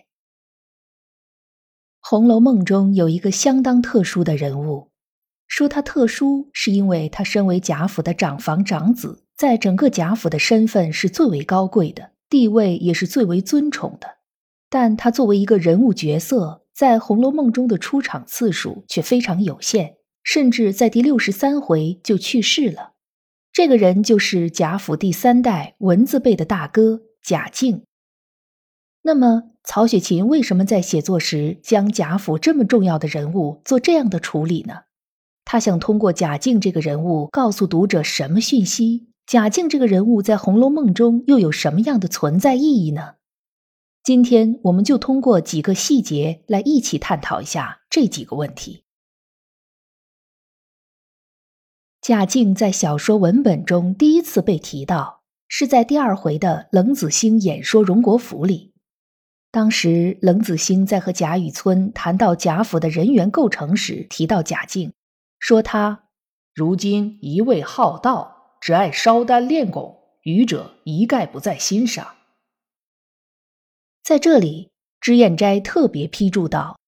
《红楼梦》中有一个相当特殊的人物，说他特殊，是因为他身为贾府的长房长子，在整个贾府的身份是最为高贵的，地位也是最为尊崇的。但他作为一个人物角色，在《红楼梦》中的出场次数却非常有限，甚至在第六十三回就去世了。这个人就是贾府第三代文字辈的大哥贾敬。那么，曹雪芹为什么在写作时将贾府这么重要的人物做这样的处理呢？他想通过贾敬这个人物告诉读者什么讯息？贾敬这个人物在《红楼梦》中又有什么样的存在意义呢？今天我们就通过几个细节来一起探讨一下这几个问题。贾敬在小说文本中第一次被提到，是在第二回的冷子兴演说荣国府里。当时，冷子兴在和贾雨村谈到贾府的人员构成时，提到贾敬，说他如今一味好道，只爱烧丹炼汞，愚者一概不在心上。在这里，脂砚斋特别批注道：“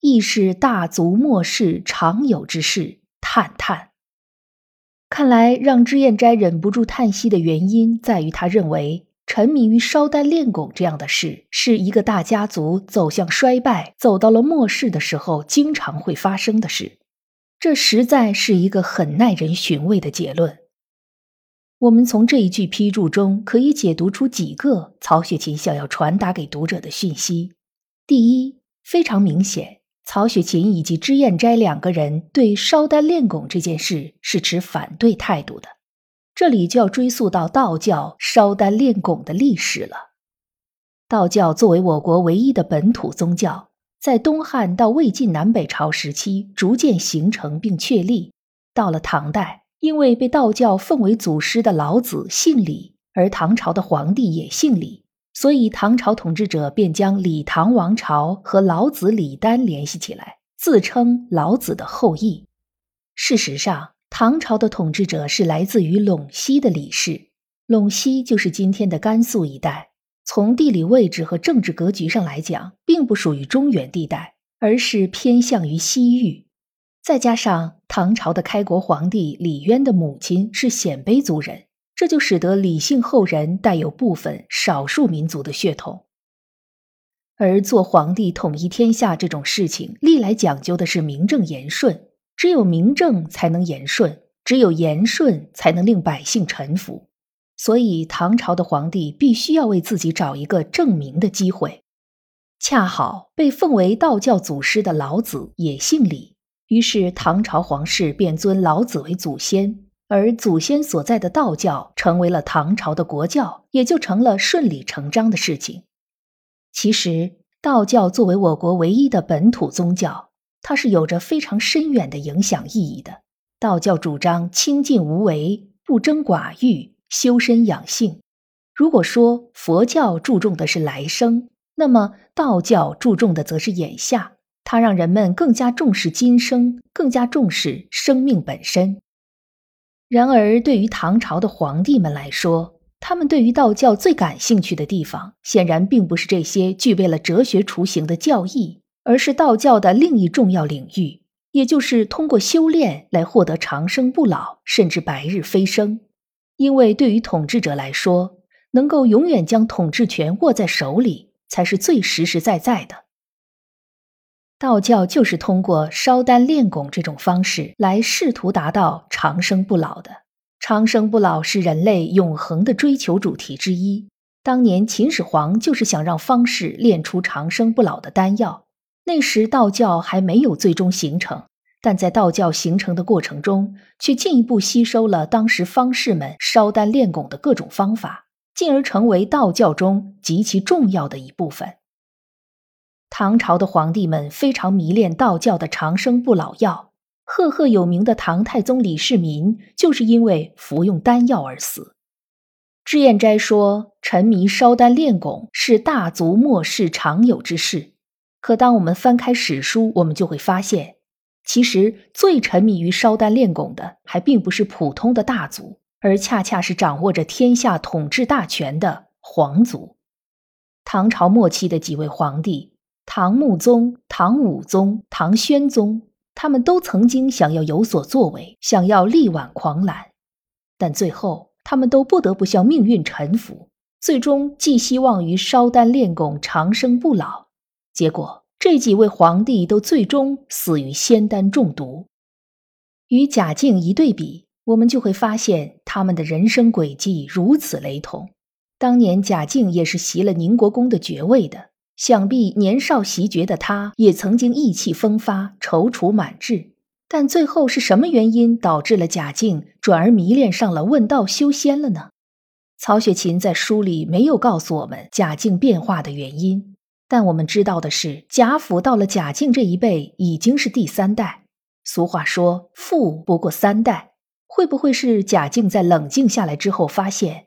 亦是大族末世常有之事，叹叹。”看来，让脂砚斋忍不住叹息的原因，在于他认为。沉迷于烧丹炼汞这样的事，是一个大家族走向衰败、走到了末世的时候经常会发生的事。这实在是一个很耐人寻味的结论。我们从这一句批注中可以解读出几个曹雪芹想要传达给读者的讯息。第一，非常明显，曹雪芹以及脂砚斋两个人对烧丹炼汞这件事是持反对态度的。这里就要追溯到道教烧丹炼汞的历史了。道教作为我国唯一的本土宗教，在东汉到魏晋南北朝时期逐渐形成并确立。到了唐代，因为被道教奉为祖师的老子姓李，而唐朝的皇帝也姓李，所以唐朝统治者便将李唐王朝和老子李丹联系起来，自称老子的后裔。事实上，唐朝的统治者是来自于陇西的李氏，陇西就是今天的甘肃一带。从地理位置和政治格局上来讲，并不属于中原地带，而是偏向于西域。再加上唐朝的开国皇帝李渊的母亲是鲜卑族人，这就使得李姓后人带有部分少数民族的血统。而做皇帝统一天下这种事情，历来讲究的是名正言顺。只有明正才能言顺，只有言顺才能令百姓臣服。所以，唐朝的皇帝必须要为自己找一个证明的机会。恰好被奉为道教祖师的老子也姓李，于是唐朝皇室便尊老子为祖先，而祖先所在的道教成为了唐朝的国教，也就成了顺理成章的事情。其实，道教作为我国唯一的本土宗教。它是有着非常深远的影响意义的。道教主张清净无为、不争寡欲、修身养性。如果说佛教注重的是来生，那么道教注重的则是眼下。它让人们更加重视今生，更加重视生命本身。然而，对于唐朝的皇帝们来说，他们对于道教最感兴趣的地方，显然并不是这些具备了哲学雏形的教义。而是道教的另一重要领域，也就是通过修炼来获得长生不老，甚至白日飞升。因为对于统治者来说，能够永远将统治权握在手里，才是最实实在在的。道教就是通过烧丹炼汞这种方式来试图达到长生不老的。长生不老是人类永恒的追求主题之一。当年秦始皇就是想让方士炼出长生不老的丹药。那时道教还没有最终形成，但在道教形成的过程中，却进一步吸收了当时方士们烧丹炼汞的各种方法，进而成为道教中极其重要的一部分。唐朝的皇帝们非常迷恋道教的长生不老药，赫赫有名的唐太宗李世民就是因为服用丹药而死。脂砚斋说，沉迷烧丹炼汞是大族末世常有之事。可当我们翻开史书，我们就会发现，其实最沉迷于烧丹炼汞的，还并不是普通的大族，而恰恰是掌握着天下统治大权的皇族。唐朝末期的几位皇帝。唐穆宗、唐武宗、唐宣宗，他们都曾经想要有所作为，想要力挽狂澜，但最后他们都不得不向命运臣服，最终寄希望于烧丹炼汞长生不老。结果这几位皇帝都最终死于仙丹中毒。与贾敬一对比，我们就会发现他们的人生轨迹如此雷同。当年贾敬也是袭了宁国公的爵位的。想必年少袭爵的他，也曾经意气风发、踌躇满志，但最后是什么原因导致了贾敬转而迷恋上了问道修仙了呢？曹雪芹在书里没有告诉我们贾敬变化的原因，但我们知道的是，贾府到了贾敬这一辈已经是第三代。俗话说“富不过三代”，会不会是贾敬在冷静下来之后，发现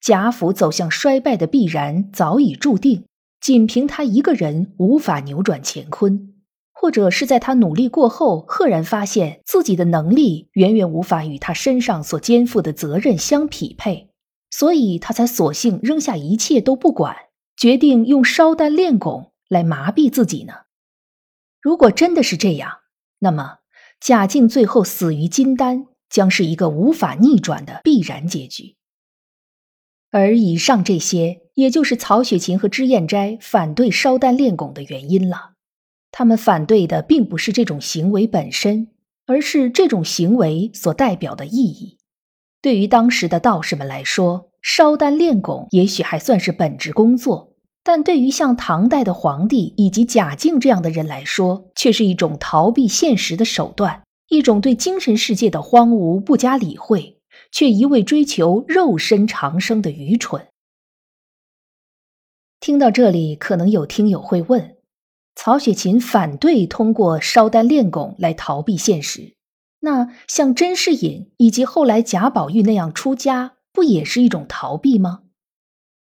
贾府走向衰败的必然早已注定？仅凭他一个人无法扭转乾坤，或者是在他努力过后，赫然发现自己的能力远远无法与他身上所肩负的责任相匹配，所以他才索性扔下一切都不管，决定用烧丹炼汞来麻痹自己呢？如果真的是这样，那么贾静最后死于金丹，将是一个无法逆转的必然结局。而以上这些。也就是曹雪芹和脂砚斋反对烧丹炼汞的原因了。他们反对的并不是这种行为本身，而是这种行为所代表的意义。对于当时的道士们来说，烧丹炼汞也许还算是本职工作，但对于像唐代的皇帝以及贾敬这样的人来说，却是一种逃避现实的手段，一种对精神世界的荒芜不加理会，却一味追求肉身长生的愚蠢。听到这里，可能有听友会问：曹雪芹反对通过烧丹炼汞来逃避现实，那像甄士隐以及后来贾宝玉那样出家，不也是一种逃避吗？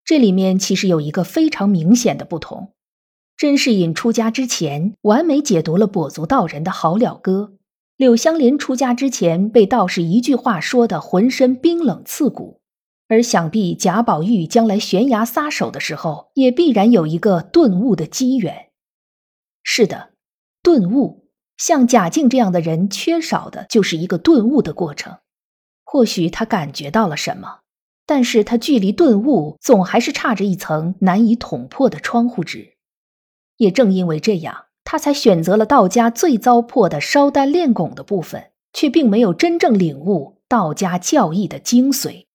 这里面其实有一个非常明显的不同：甄士隐出家之前，完美解读了跛足道人的好了歌；柳湘莲出家之前，被道士一句话说的浑身冰冷刺骨。而想必贾宝玉将来悬崖撒手的时候，也必然有一个顿悟的机缘。是的，顿悟，像贾敬这样的人，缺少的就是一个顿悟的过程。或许他感觉到了什么，但是他距离顿悟总还是差着一层难以捅破的窗户纸。也正因为这样，他才选择了道家最糟粕的烧丹炼汞的部分，却并没有真正领悟道家教义的精髓。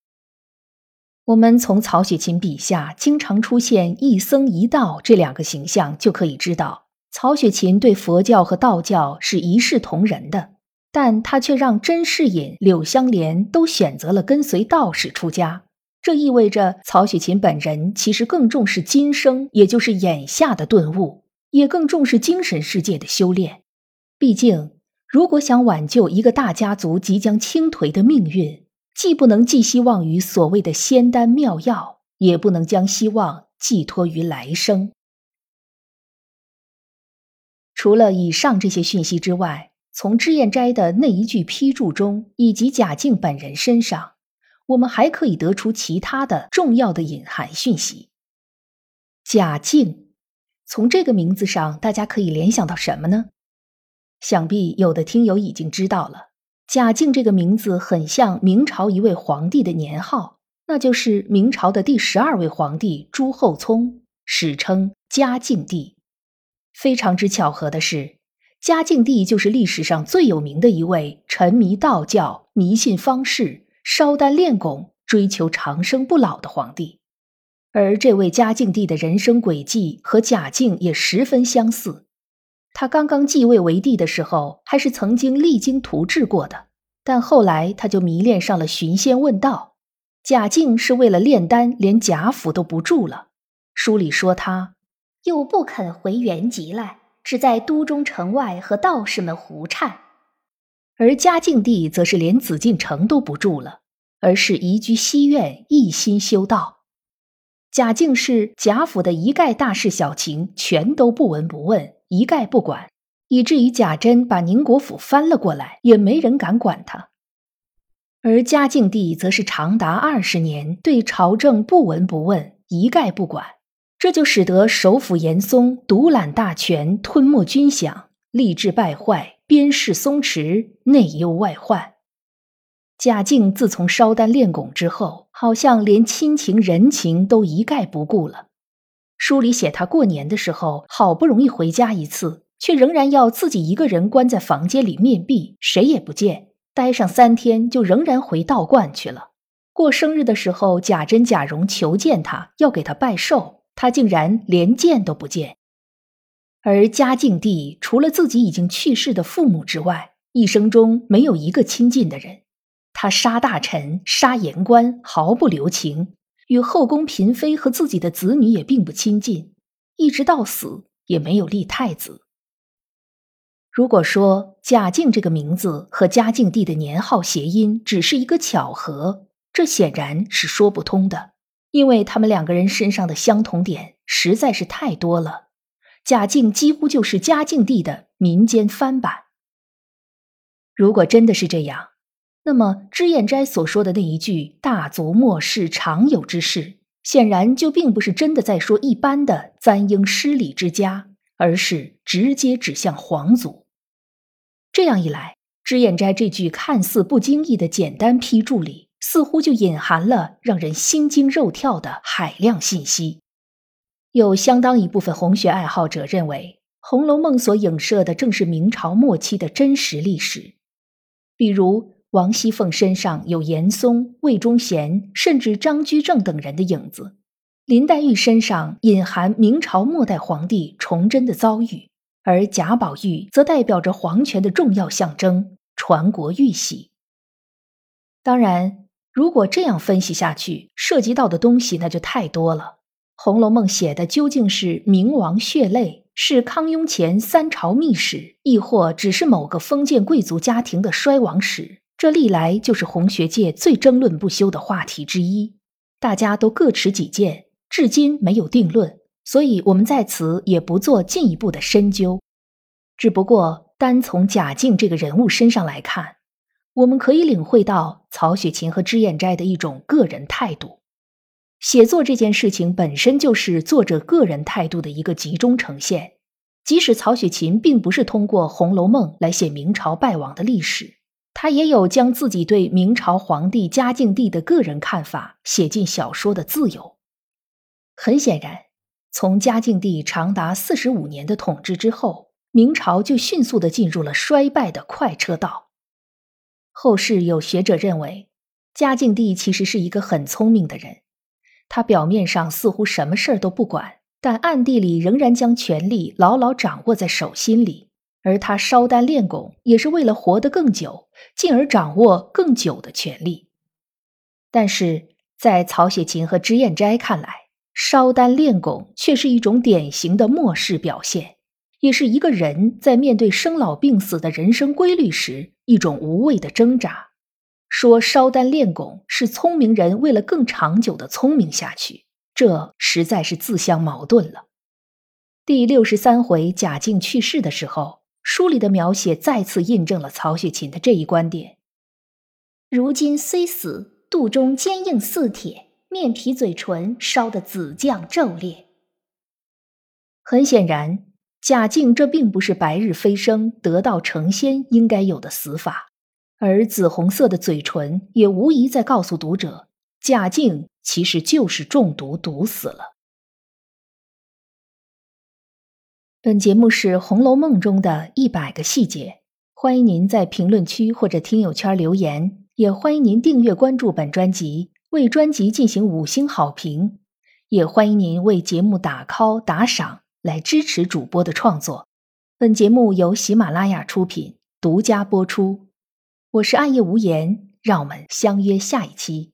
我们从曹雪芹笔下经常出现一僧一道这两个形象，就可以知道曹雪芹对佛教和道教是一视同仁的，但他却让甄士隐、柳湘莲都选择了跟随道士出家。这意味着曹雪芹本人其实更重视今生，也就是眼下的顿悟，也更重视精神世界的修炼。毕竟，如果想挽救一个大家族即将倾颓的命运，既不能寄希望于所谓的仙丹妙药，也不能将希望寄托于来生。除了以上这些讯息之外，从脂砚斋的那一句批注中，以及贾敬本人身上，我们还可以得出其他的重要的隐含讯息。贾敬，从这个名字上，大家可以联想到什么呢？想必有的听友已经知道了。贾敬这个名字很像明朝一位皇帝的年号，那就是明朝的第十二位皇帝朱厚熜，史称嘉靖帝。非常之巧合的是，嘉靖帝就是历史上最有名的一位沉迷道教、迷信方士、烧丹炼汞、追求长生不老的皇帝。而这位嘉靖帝的人生轨迹和贾敬也十分相似。他刚刚继位为帝的时候，还是曾经励精图治过的，但后来他就迷恋上了寻仙问道。贾敬是为了炼丹，连贾府都不住了。书里说他又不肯回原籍来，只在都中城外和道士们胡缠。而嘉靖帝则是连紫禁城都不住了，而是移居西苑，一心修道。贾敬是贾府的一概大事小情，全都不闻不问，一概不管，以至于贾珍把宁国府翻了过来，也没人敢管他。而嘉靖帝则是长达二十年对朝政不闻不问，一概不管，这就使得首辅严嵩独揽大权，吞没军饷，吏治败坏，边事松弛，内忧外患。贾敬自从烧丹炼汞之后，好像连亲情人情都一概不顾了。书里写他过年的时候，好不容易回家一次，却仍然要自己一个人关在房间里面壁，谁也不见，待上三天就仍然回道观去了。过生日的时候，贾珍、贾蓉求见他，要给他拜寿，他竟然连见都不见。而嘉靖帝除了自己已经去世的父母之外，一生中没有一个亲近的人。他杀大臣、杀言官，毫不留情；与后宫嫔妃和自己的子女也并不亲近，一直到死也没有立太子。如果说贾敬这个名字和嘉靖帝的年号谐音只是一个巧合，这显然是说不通的，因为他们两个人身上的相同点实在是太多了。贾敬几乎就是嘉靖帝的民间翻版。如果真的是这样，那么，脂砚斋所说的那一句“大族末世常有之事”，显然就并不是真的在说一般的簪缨失礼之家，而是直接指向皇族。这样一来，脂砚斋这句看似不经意的简单批注里，似乎就隐含了让人心惊肉跳的海量信息。有相当一部分红学爱好者认为，《红楼梦》所影射的正是明朝末期的真实历史，比如。王熙凤身上有严嵩、魏忠贤，甚至张居正等人的影子；林黛玉身上隐含明朝末代皇帝崇祯的遭遇，而贾宝玉则代表着皇权的重要象征——传国玉玺。当然，如果这样分析下去，涉及到的东西那就太多了。《红楼梦》写的究竟是明王血泪，是康雍乾三朝秘史，亦或只是某个封建贵族家庭的衰亡史？这历来就是红学界最争论不休的话题之一，大家都各持己见，至今没有定论，所以我们在此也不做进一步的深究。只不过单从贾敬这个人物身上来看，我们可以领会到曹雪芹和脂砚斋的一种个人态度。写作这件事情本身就是作者个人态度的一个集中呈现，即使曹雪芹并不是通过《红楼梦》来写明朝败亡的历史。他也有将自己对明朝皇帝嘉靖帝的个人看法写进小说的自由。很显然，从嘉靖帝长达四十五年的统治之后，明朝就迅速的进入了衰败的快车道。后世有学者认为，嘉靖帝其实是一个很聪明的人，他表面上似乎什么事儿都不管，但暗地里仍然将权力牢牢掌握在手心里。而他烧丹炼汞，也是为了活得更久，进而掌握更久的权利。但是在曹雪芹和脂砚斋看来，烧丹炼汞却是一种典型的末世表现，也是一个人在面对生老病死的人生规律时一种无谓的挣扎。说烧丹炼汞是聪明人为了更长久的聪明下去，这实在是自相矛盾了。第六十三回，贾敬去世的时候。书里的描写再次印证了曹雪芹的这一观点。如今虽死，肚中坚硬似铁，面皮嘴唇烧得紫绛骤裂。很显然，贾敬这并不是白日飞升、得道成仙应该有的死法，而紫红色的嘴唇也无疑在告诉读者，贾敬其实就是中毒毒死了。本节目是《红楼梦》中的一百个细节，欢迎您在评论区或者听友圈留言，也欢迎您订阅关注本专辑，为专辑进行五星好评，也欢迎您为节目打 call 打赏来支持主播的创作。本节目由喜马拉雅出品，独家播出。我是暗夜无言，让我们相约下一期。